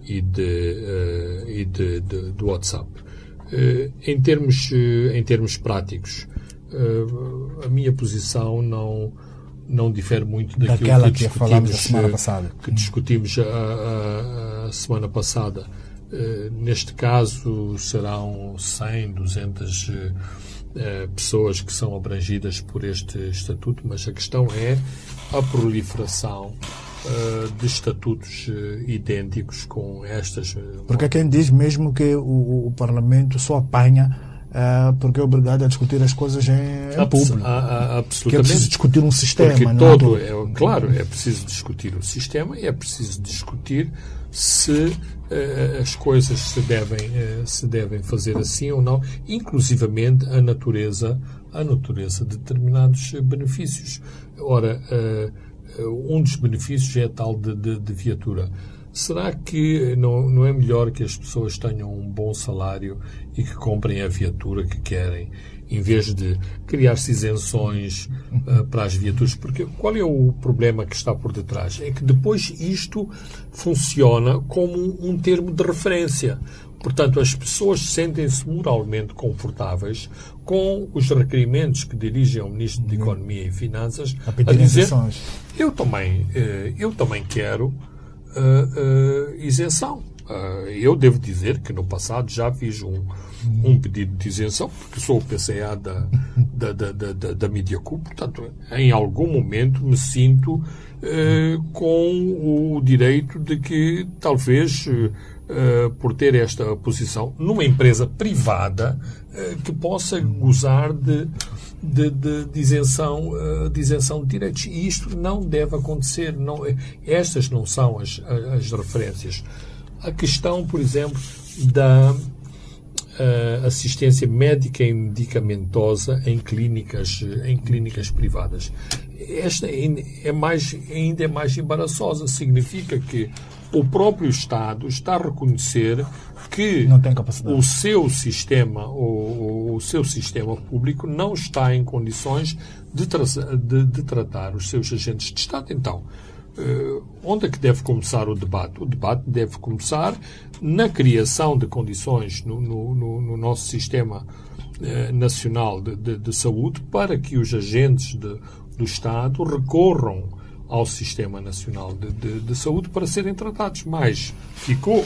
e, de, e de, de, do WhatsApp. Eh, em, termos, eh, em termos práticos, eh, a minha posição não, não difere muito daquilo Daquela que, que falámos a discutimos, semana passada. que discutimos a, a, a semana passada. Neste caso serão 100, 200 uh, uh, pessoas que são abrangidas por este estatuto, mas a questão é a proliferação de estatutos idênticos com estas. Porque há quem diz mesmo que o, o Parlamento só apanha porque é obrigado a discutir as coisas em, em público. A, a, absolutamente. Que é preciso discutir um sistema. Porque não todo, é, claro, é preciso discutir o sistema e é preciso discutir se uh, as coisas se devem, uh, se devem fazer assim ou não, inclusivamente a natureza, a natureza de determinados benefícios. Ora, uh, um dos benefícios é a tal de, de, de viatura. Será que não, não é melhor que as pessoas tenham um bom salário e que comprem a viatura que querem, em vez de criar-se isenções uh, para as viaturas? Porque qual é o problema que está por detrás? É que depois isto funciona como um termo de referência. Portanto, as pessoas sentem-se moralmente confortáveis com os requerimentos que dirigem ao Ministro de Economia e Finanças a, a dizer eu também, uh, eu também quero uh, isenção. Uh, eu devo dizer que no passado já fiz um, um pedido de isenção, porque sou o PCA [laughs] da, da, da, da, da Mediacu, portanto, em algum momento me sinto com o direito de que talvez, uh, por ter esta posição numa empresa privada, que possa gozar de, de, de, de, isenção, de isenção de direitos. E isto não deve acontecer. Não, estas não são as, as referências a questão, por exemplo, da uh, assistência médica e medicamentosa em clínicas, em clínicas privadas. Esta é mais, ainda é mais embaraçosa. Significa que o próprio Estado está a reconhecer que o seu sistema, o, o, seu sistema público não está em condições de, tra de, de tratar os seus agentes de Estado. Então, Uh, onde é que deve começar o debate? O debate deve começar na criação de condições no, no, no, no nosso sistema uh, nacional de, de, de, saúde para que os agentes de, do Estado recorram ao Sistema Nacional de, de, Saúde para serem tratados. Mas ficou,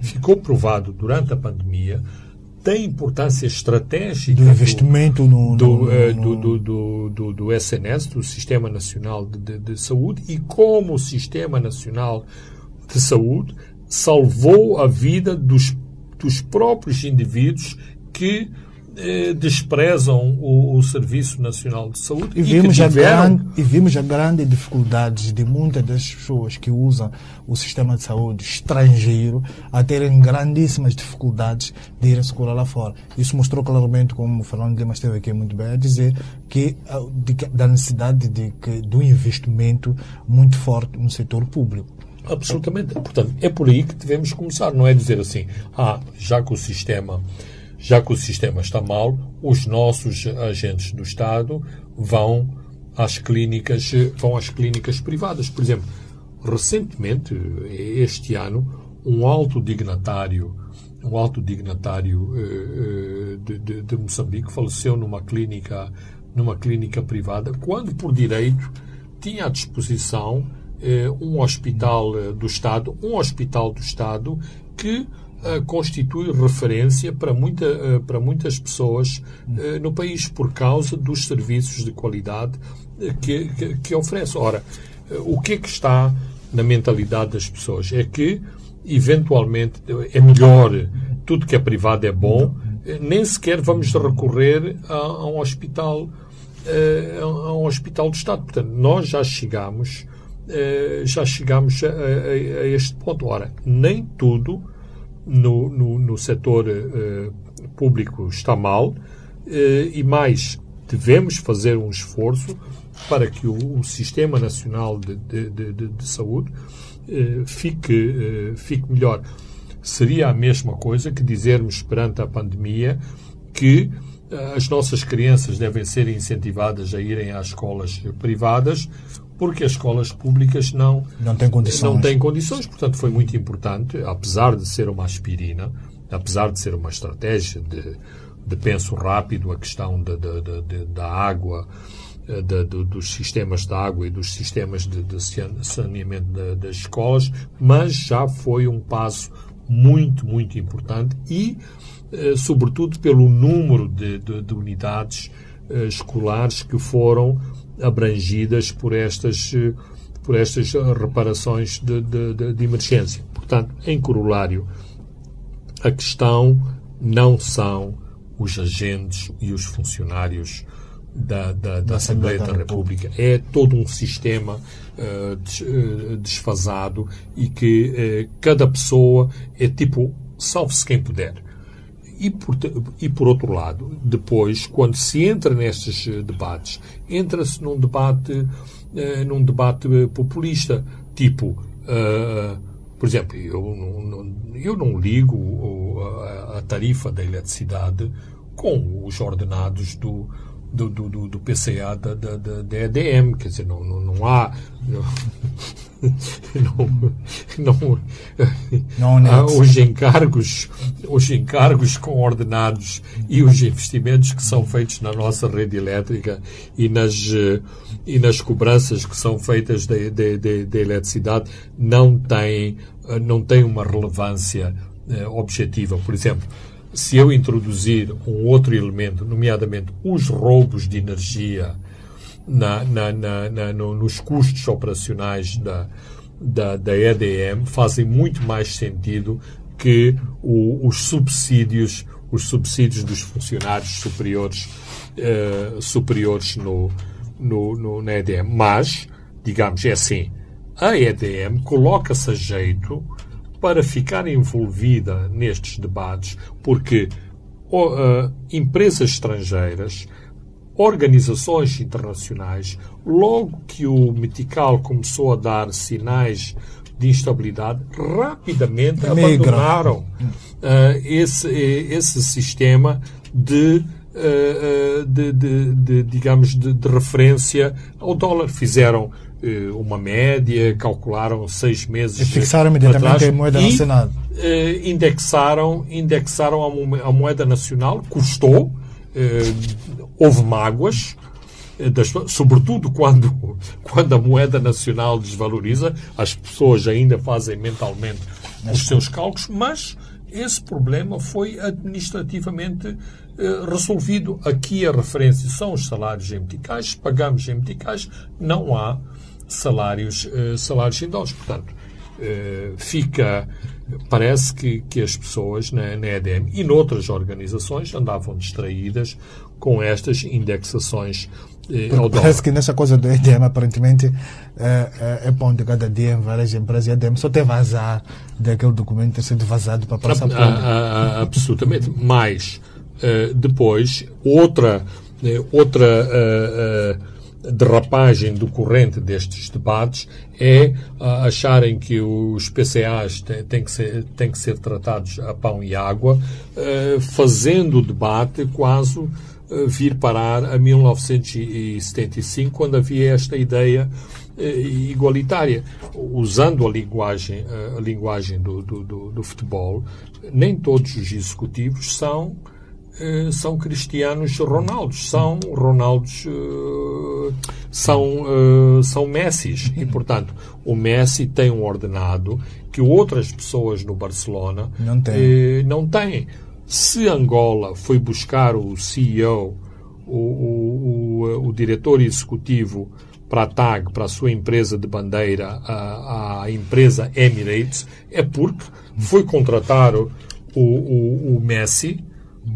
ficou provado durante a pandemia tem importância estratégica do investimento do, no, do, no, uh, no... do, do, do, do, SNS, do Sistema Nacional de, de, de, Saúde, e como o Sistema Nacional de Saúde salvou a vida dos, dos próprios indivíduos que eh, desprezam o, o, Serviço Nacional de Saúde e vimos, e, tiveram... a grande, e vimos a grande dificuldade de muitas das pessoas que usam o sistema de saúde estrangeiro a terem grandíssimas dificuldades de irem se curar lá fora. Isso mostrou claramente, como o Fernando Lima esteve aqui muito bem a dizer, que de, da necessidade de, de, do investimento muito forte no setor público. Absolutamente. Portanto, é por aí que devemos começar. Não é dizer assim, ah, já que o sistema já que o sistema está mal, os nossos agentes do Estado vão às clínicas, vão às clínicas privadas. Por exemplo, recentemente, este ano, um alto dignatário, um alto dignatário de, de, de Moçambique faleceu numa clínica, numa clínica privada, quando por direito tinha à disposição um hospital do Estado, um hospital do Estado que constitui referência para, muita, uh, para muitas pessoas uh, no país por causa dos serviços de qualidade que, que, que, oferece. Ora, o que é que está na mentalidade das pessoas? É que, eventualmente, é melhor, tudo que é privado é bom, nem sequer vamos recorrer a, a um hospital a um hospital do Estado. Portanto, nós já chegamos já chegamos a, a, a, este ponto. Ora, nem tudo no, no, no setor uh, público está mal uh, e mais devemos fazer um esforço para que o, o Sistema Nacional de, de, de, de Saúde uh, fique, fique melhor. Seria a mesma coisa que dizermos perante a pandemia que as nossas crianças devem ser incentivadas a irem às escolas privadas porque as escolas públicas não, não têm condições. Não têm condições, portanto foi muito importante, apesar de ser uma aspirina, apesar de ser uma estratégia de, de penso rápido, a questão de, de, de da água, eh, dos sistemas de água e dos sistemas de, saneamento das escolas, mas já foi um passo muito, muito importante e, eh, sobretudo, pelo número de, de unidades eh, escolares que foram abrangidas por estas, por estas reparações de, de, de emergência. Portanto, em corolário, a questão não são os agentes e os funcionários da, da, da Assembleia da República. É todo um sistema uh, desfasado e que uh, cada pessoa é tipo, salve-se quem puder. E por, e por outro lado, depois, quando se entra nestes eh, debates, entra-se num debate, uh, num debate populista, tipo, uh, por exemplo, eu não, eu não ligo a, a tarifa da eletricidade com os ordenados do, do, do, do PCA da, da, da, EDM, quer dizer, não, não, não há. Não, não, não, não os encargos, os encargos com ordenados e os investimentos que são feitos na nossa rede elétrica e nas, e nas cobranças que são feitas da eletricidade não têm, não têm uma relevância eh, objetiva. Por exemplo, se eu introduzir um outro elemento, nomeadamente os roubos de energia na, na, na, no, nos custos operacionais da, da, da, EDM, fazem muito mais sentido que o, os subsídios os subsídios dos funcionários superiores uh, superiores no, no, no, na EDM. Mas, digamos, é assim, a EDM coloca-se a jeito para ficar envolvida nestes debates, porque uh, empresas estrangeiras, organizações internacionais, logo que o Metical começou a dar sinais de instabilidade, rapidamente abandonaram uh, esse, esse sistema de uh, de, de, de, digamos, de, de, referência ao dólar. Fizeram eh, uma média, calcularam seis meses. E fixaram imediatamente a moeda nacional. Indexaram, indexaram a, moeda nacional, custou, houve mágoas, das, sobretudo quando, [laughs] quando a moeda nacional desvaloriza, as pessoas ainda fazem mentalmente os seus cálculos, mas esse problema foi administrativamente resolvido. Aqui a referência são os salários em meticais, pagamos em meticais, não há salários, uh, salários em dólares. Portanto, uh, fica. Parece que, que as pessoas na, na EDM e noutras organizações andavam distraídas com estas indexações uh, Parece que nessa coisa do EDM, aparentemente, é, é, é ponto de cada dia em várias empresas. EDM só tem vazar daquele documento ter sido vazado para passar por. absolutamente. Mas, uh, depois, outra. outra derrapagem decorrente destes debates é uh, acharem que os PCAs têm, que ser, têm que ser tratados a pão e água, uh, fazendo o debate quase uh, vir parar a 1975, quando havia esta ideia igualitária. Usando a linguagem, a linguagem do, do, do futebol, nem todos os executivos são são cristianos Ronaldos, são Ronaldos, são, são Messis. E, portanto, o Messi tem um ordenado que outras pessoas no Barcelona não têm. Não têm. Se Angola foi buscar o CEO, o, o, o, o diretor executivo para a TAG, para a sua empresa de bandeira, a, a empresa Emirates, é porque foi contratar o, o, o Messi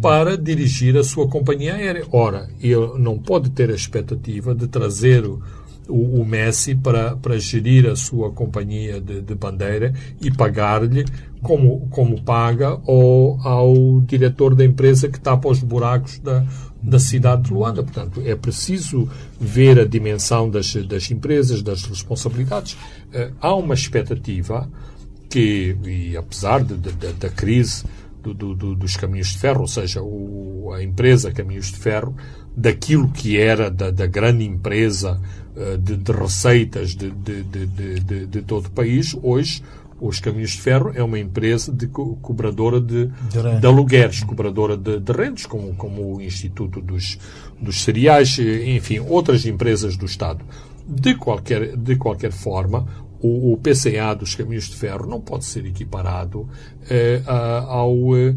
para dirigir a sua companhia aérea. Ora, ele não pode ter a expectativa de trazer o, o, Messi para, para gerir a sua companhia de, de bandeira e pagar-lhe como, como paga ao, ao diretor da empresa que tapa os buracos da, da cidade de Luanda. Portanto, é preciso ver a dimensão das, das empresas, das responsabilidades. Uh, há uma expectativa que, e apesar da crise do, do, dos caminhos de ferro, ou seja, o, a empresa Caminhos de Ferro, daquilo que era da, da grande empresa uh, de, de, receitas de, de, de, todo o país, hoje os Caminhos de Ferro é uma empresa de co cobradora de, alugueres, cobradora de, rentos, como, como o Instituto dos, dos Cereais, enfim, outras empresas do Estado. De qualquer, de qualquer forma, o, o PCA dos Caminhos de Ferro não pode ser equiparado eh, ao. Eh,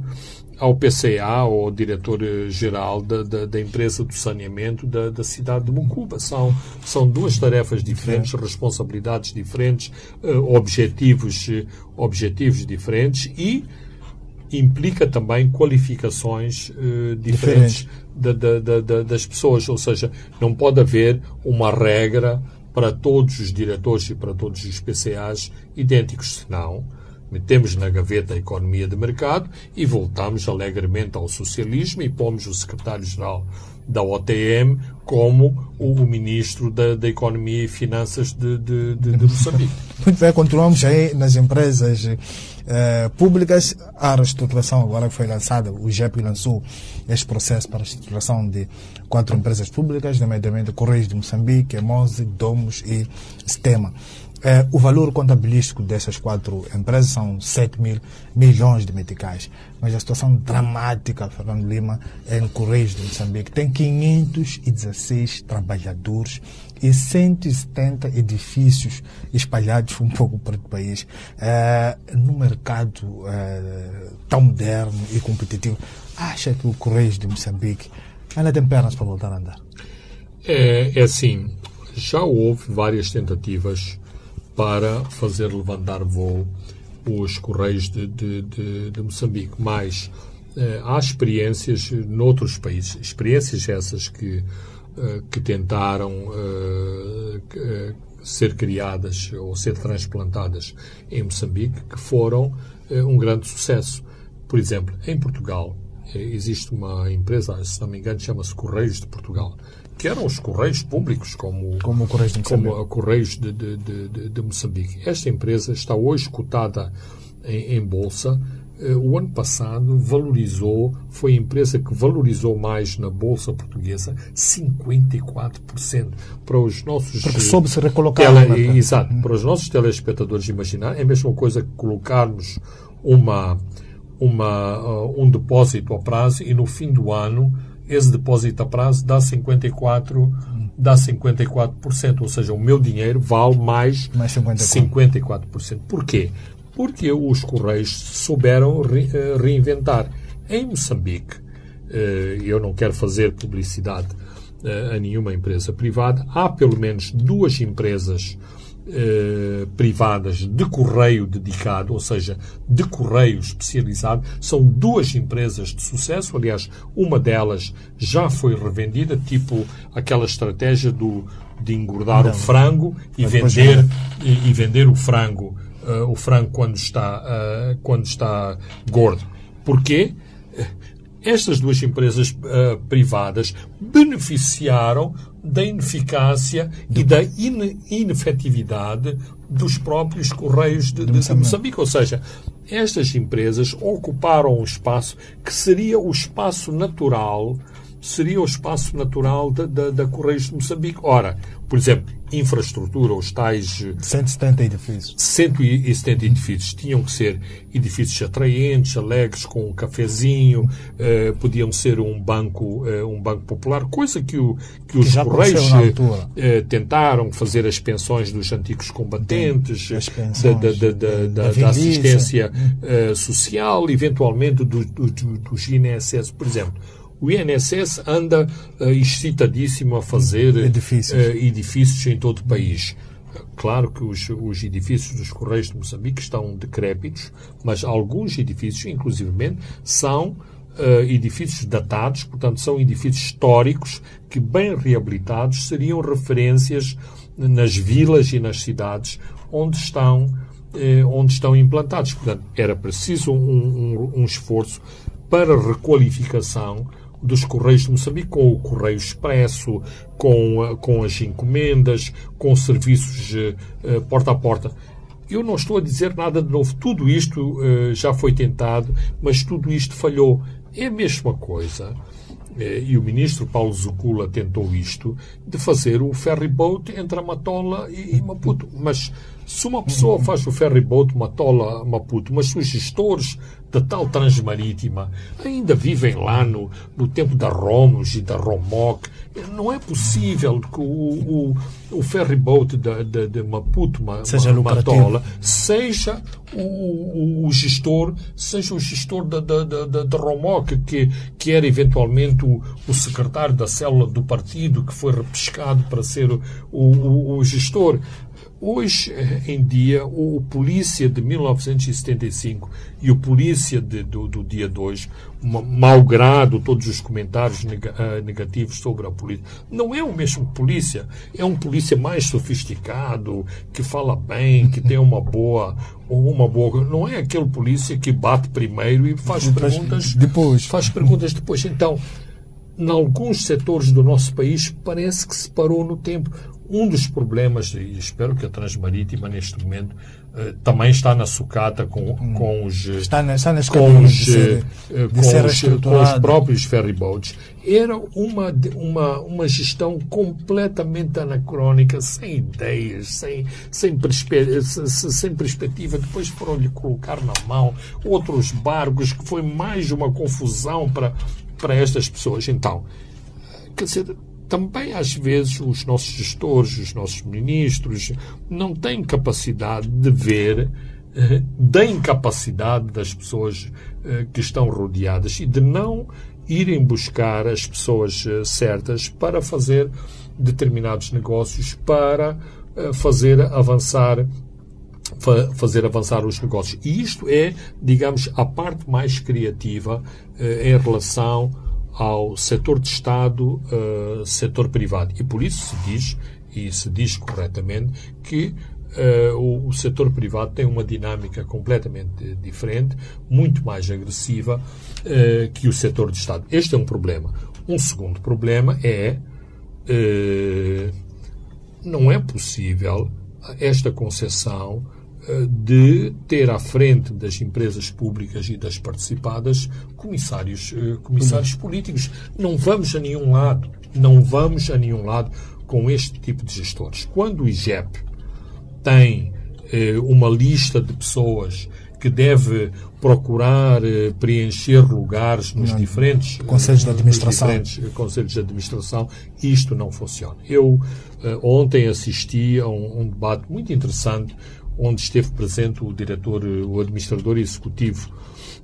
ao PCA, ao diretor-geral da, da, da, empresa do saneamento da, da cidade de Mucuba. São, são duas tarefas diferentes, responsabilidades diferentes, uh, objetivos, uh, objetivos diferentes e implica também qualificações uh, diferentes da, das pessoas. Ou seja, não pode haver uma regra para todos os diretores e para todos os PCAs idênticos, senão metemos na gaveta a economia de mercado e voltamos alegremente ao socialismo e pomos o secretário-geral da OTM como o, o ministro da, da, Economia e Finanças de, de, de, de Moçambique. [laughs] Muito bem, continuamos aí nas empresas eh, públicas. A reestruturação agora que foi lançada, o GEP lançou este processo para a reestruturação de quatro empresas públicas, nomeadamente Correios de Moçambique, Emose, Domos e Sistema. Eh, o valor contabilístico dessas quatro empresas são 7 mil milhões de meticais. Mas a situação dramática, Fernando Lima, é em Correios de Moçambique. Tem 516 trabalhadores e 170 edifícios espalhados um pouco por todo o país. Eh, no mercado eh, tão moderno e competitivo, acha que o Correios de Moçambique ainda tem pernas para voltar a andar? É, é assim, já houve várias tentativas para fazer levantar voo os Correios de, de, de, de Moçambique. Mas eh, há experiências noutros países, experiências essas que, eh, que tentaram eh, ser criadas ou ser transplantadas em Moçambique, que foram um grande sucesso. Por exemplo, em Portugal, existe uma empresa, se não me engano, chama-se Correios de Portugal, que eram os Correios públicos, como, como, Correios de como a Correios de, de, de, de, Moçambique. Esta empresa está hoje cotada em, em Bolsa. Eh, o ano passado valorizou, foi a empresa que valorizou mais na Bolsa Portuguesa, 54%. Para os nossos. Porque soube se recolocar. Tele, exato. Para os nossos telespectadores imaginar, é a mesma coisa que colocarmos uma, uma, uh, um depósito a prazo e no fim do ano esse depósito a prazo dá 54, dá 54%, ou seja, o meu dinheiro vale mais, mais 54%. 54%. Porquê? Porque os Correios souberam re, uh, reinventar. Em Moçambique, uh, eu não quero fazer publicidade uh, a nenhuma empresa privada, há pelo menos duas empresas eh, privadas de correio dedicado, ou seja, de correio especializado. São duas empresas de sucesso. Aliás, uma delas já foi revendida, tipo aquela estratégia do, de engordar Não. o frango e vender, e, e, vender o frango, uh, o frango quando está, uh, quando está gordo. Porquê? Estas duas empresas uh, privadas beneficiaram da ineficácia e da in, inefetividade dos próprios Correios de, de, de, Moçambique. Ou seja, estas empresas ocuparam um espaço que seria o espaço natural seria o espaço natural da, da, da Correios de Moçambique. Ora, por exemplo, infraestrutura, os tais 170 edifícios. 170 edifícios tinham que ser edifícios atraentes, alegres, com um cafezinho, eh, podiam ser um banco, eh, um banco popular, coisa que, o, que os Correios altura. eh, tentaram fazer as pensões dos antigos combatentes, As da, da, da, da, assistência eh, social, eventualmente do, do, do, dos INSS, por exemplo. O INSS anda eh, excitadíssimo a fazer Edifícios. eh, edifícios em todo o país. Claro que os, os edifícios dos Correios de Moçambique estão decrépitos, mas alguns edifícios, inclusivamente, são eh, edifícios datados, portanto, são edifícios históricos que, bem reabilitados, seriam referências nas vilas e nas cidades onde estão, eh, onde estão implantados. Portanto, era preciso um, um- um esforço para requalificação dos Correios de Moçambique, com o Correio Expresso, com, a- com as encomendas, com serviços eh, eh, porta a porta. Eu não estou a dizer nada de novo. Tudo isto eh, já foi tentado, mas tudo isto falhou. É a mesma coisa. eh, E o ministro Paulo Zucula tentou isto, de fazer o ferry boat entre a Matola e, Maputo. Mas se uma pessoa faz o ferry boat Matola Maputo, mas se os gestores da tal transmarítima ainda vivem lá no, no tempo da Romos e da Romoc, não é possível que o, o, o ferry boat da, da, de Maputo Ma- Seja lucrativo. Matola seja o, o, o gestor, seja o gestor da, da, da, da, da Romoc, que, que era eventualmente o, o secretário da célula do partido que foi repescado para ser o, o, o gestor. Hoje eh, em dia, o, polícia de 1975 e o polícia de- do, do dia de hoje, ma- malgrado todos os comentários ah, negativos sobre a polícia, não é o mesmo polícia. É um polícia mais sofisticado, que fala bem, que tem uma boa, uma boa. Não é aquele polícia que bate primeiro e faz Depois- perguntas depois. Faz perguntas depois. Então, em alguns setores do nosso país parece que se parou no tempo. Um dos problemas, e espero que a Transmarítima neste momento eh, também está na sucata com, com os eh, Está, na, está com os, ser, eh, de com ser os- com os próprios ferryboats era uma, uma, uma gestão completamente anacrónica, sem ideias, sem, sem, perspe- se- se- sem perspectiva. Depois foram-lhe colocar na mão outros barcos, que foi mais uma confusão para, para estas pessoas. Então, quer dizer, também às vezes os nossos gestores, os nossos ministros, não têm capacidade de ver eh, da incapacidade das pessoas eh, que estão rodeadas e de não irem buscar as pessoas eh, certas para fazer determinados negócios, para eh, fazer avançar fa- fazer avançar os negócios. E isto é, digamos, a parte mais criativa eh, em relação ao setor de Estado, eh, setor privado. E por isso se diz, e se diz corretamente, que eh, o, o setor privado tem uma dinâmica completamente diferente, muito mais agressiva eh, que o setor de Estado. Este é um problema. Um segundo problema é eh, não é possível esta concessão de ter à frente das empresas públicas e das participadas comissários, eh, comissários políticos. Não vamos a nenhum lado. Não vamos a nenhum lado com este tipo de gestores. Quando o IGEP tem eh, uma lista de pessoas que deve procurar eh, preencher lugares nos diferentes Conselhos de administração. diferentes conselhos de administração, isto não funciona. Eu ontem assisti a um, um debate muito interessante onde esteve presente o diretor, o administrador executivo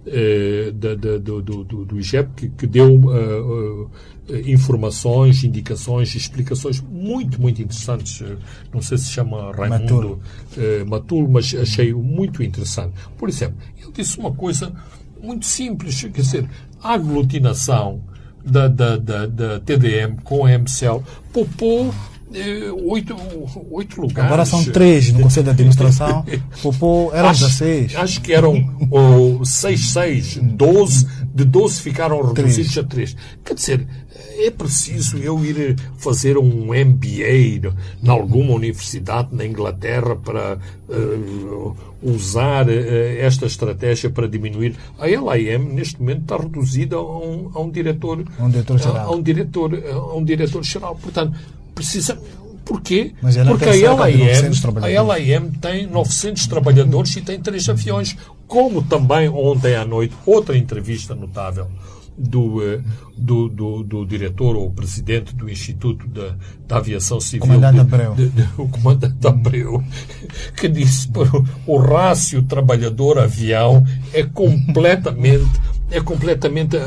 eh, da- da- do, do, do, IGEP, que, que deu eh, eh, informações, indicações, explicações muito, muito interessantes. Não sei se chama Raimundo Matulo. eh, Matulo, mas achei muito interessante. Por exemplo, ele disse uma coisa muito simples, quer dizer, a aglutinação da, da, da, da TDM com a MCL poupou oito, oito lugares. Agora são três no Conselho de Administração. [laughs] Popô eram Acho, 16. acho que eram oh, 6, 6, 12 de 12 ficaram reduzidos a 3. Quer dizer, é preciso eu ir fazer um MBA em alguma universidade na Inglaterra para uh, usar uh, esta estratégia para diminuir. A LIM, neste momento, está reduzida a um, a um diretor. Um diretor-geral. A, a, um diretor, a um diretor-geral. Portanto, precisa. Porquê? Porque a LIM, a LIM tem 900 trabalhadores e tem três aviões. Como também ontem à noite, outra entrevista notável do, eh, do, do, do, diretor ou presidente do Instituto da, da Aviação Civil, comandante de, Abreu. De, de, o comandante Abreu, [laughs] que disse que o rácio trabalhador-avião é completamente [laughs] é completamente uh,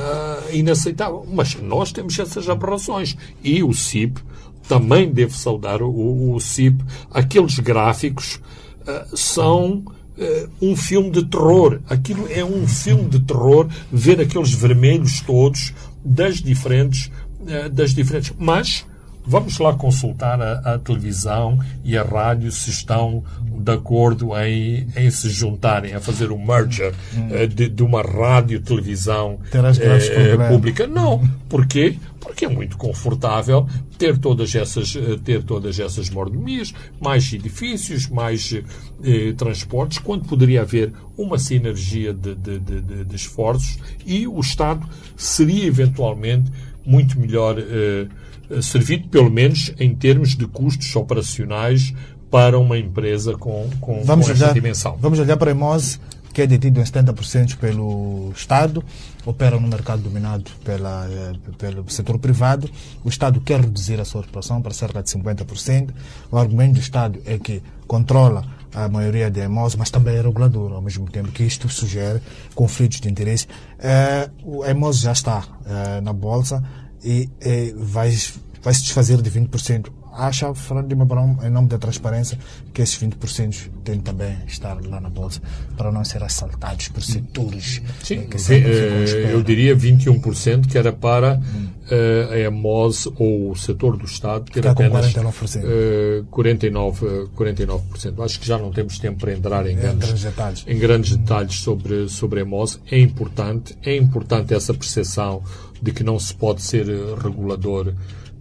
inaceitável. Mas nós temos essas aberrações. E o CIP também deve saudar o, o CIP. Aqueles gráficos uh, são uh, um filme de terror. Aquilo é um filme de terror ver aqueles vermelhos todos das diferentes, uh, das diferentes. Mas vamos lá consultar a, a, televisão e a rádio se estão de acordo em, em se juntarem, a fazer um merger uh, de, de, uma rádio-televisão uh, pública. Não. Porquê? Porque é muito confortável ter todas essas, ter todas essas mordomias, mais edifícios, mais eh, transportes, quando poderia haver uma sinergia de, de, de, de, esforços e o Estado seria eventualmente muito melhor eh, servido, pelo menos em termos de custos operacionais para uma empresa com, com, vamos com olhar, dimensão. Vamos olhar para a Emose, que é detido em 70% pelo Estado, opera no mercado dominado pela, eh, pelo setor privado. O Estado quer reduzir a sua operação para cerca de 50%. O argumento do Estado é que controla a maioria da EMOS, mas também é regulador, ao mesmo tempo que isto sugere conflitos de interesse. Uh, a EMOS já está uh, na Bolsa e, e vai, vai se desfazer de 20% acha, falando de Mabrão, em nome da transparência, que esses 20% têm também estar lá na Bolsa para não ser assaltados por setores Sim, que eh, eu diria 21% que era para hum. a EMOS ou o setor do Estado ter Está apenas 49%. Uh, 49, 49%. Acho que já não temos tempo para entrar em, grandes, grandes detalhes, em grandes detalhes sobre, sobre a EMOS. É importante, é importante essa percepção de que não se pode ser regulador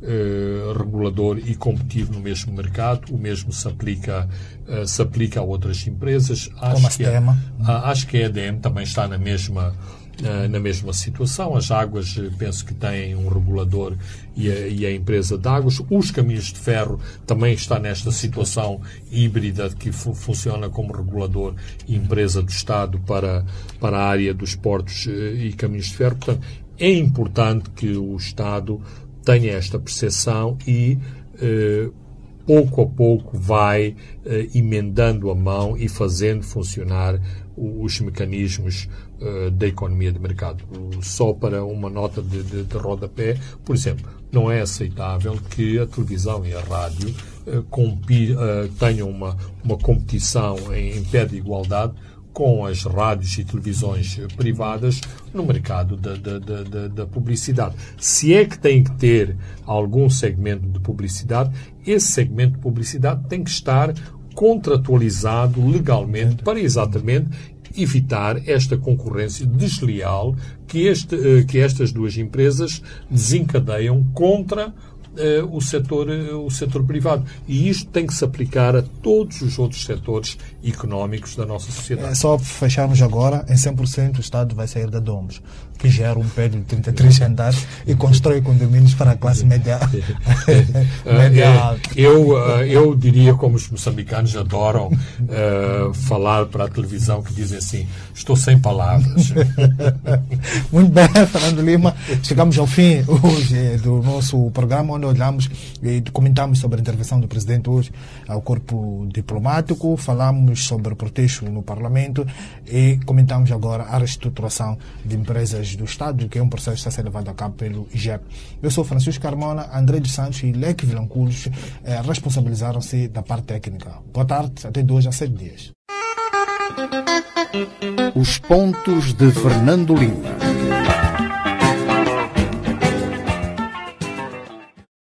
eh, regulador e competitivo no mesmo mercado. O mesmo se aplica, uh, se aplica a outras empresas. Acho Como que, a, acho que a EDM também está na mesma, uh, na mesma situação. As águas, penso que têm um regulador e a, e a empresa de águas. Os caminhos de ferro também está nesta situação híbrida que fu funciona como regulador e empresa do Estado para, para a área dos portos e caminhos de ferro. Portanto, é importante que o Estado tenha esta percepção e eh, pouco a pouco vai eh, emendando a mão e fazendo funcionar os mecanismos uh, da economia de mercado. Só para uma nota de, de, de, rodapé, por exemplo, não é aceitável que a televisão e a rádio uh, tenham uma, uma competição em, em pé de igualdade com as rádios e televisões privadas no mercado da, da, da, da, publicidade. Se é que tem que ter algum segmento de publicidade, esse segmento de publicidade tem que estar contratualizado legalmente para exatamente evitar esta concorrência desleal que, este, eh, que estas duas empresas desencadeiam contra o, setor, uh, o setor privado. E isto tem que se aplicar a todos os outros setores económicos da nossa sociedade. É só fecharmos agora, em 100% o Estado vai sair da Domos, que gera um prédio de 33 andares e constrói condomínios para a classe média, [laughs] [laughs] média é, alta. Eu, eu diria como os moçambicanos adoram uh, falar para a televisão, que dizem assim, estou sem palavras. [laughs] Muito bem, Fernando Lima, chegamos ao fim hoje do nosso programa, onde olhamos e comentamos sobre a intervenção do presidente hoje ao corpo diplomático, falamos sobre o protesto no Parlamento e comentamos agora a reestruturação de empresas do Estado, que é um processo que está sendo levado a cabo pelo IGEP. Eu sou Francisco Carmona, André dos Santos e Leque Vilanculos eh, responsabilizaram-se da parte técnica. Boa tarde, até dois a sete dias. Os pontos de Fernando Lima.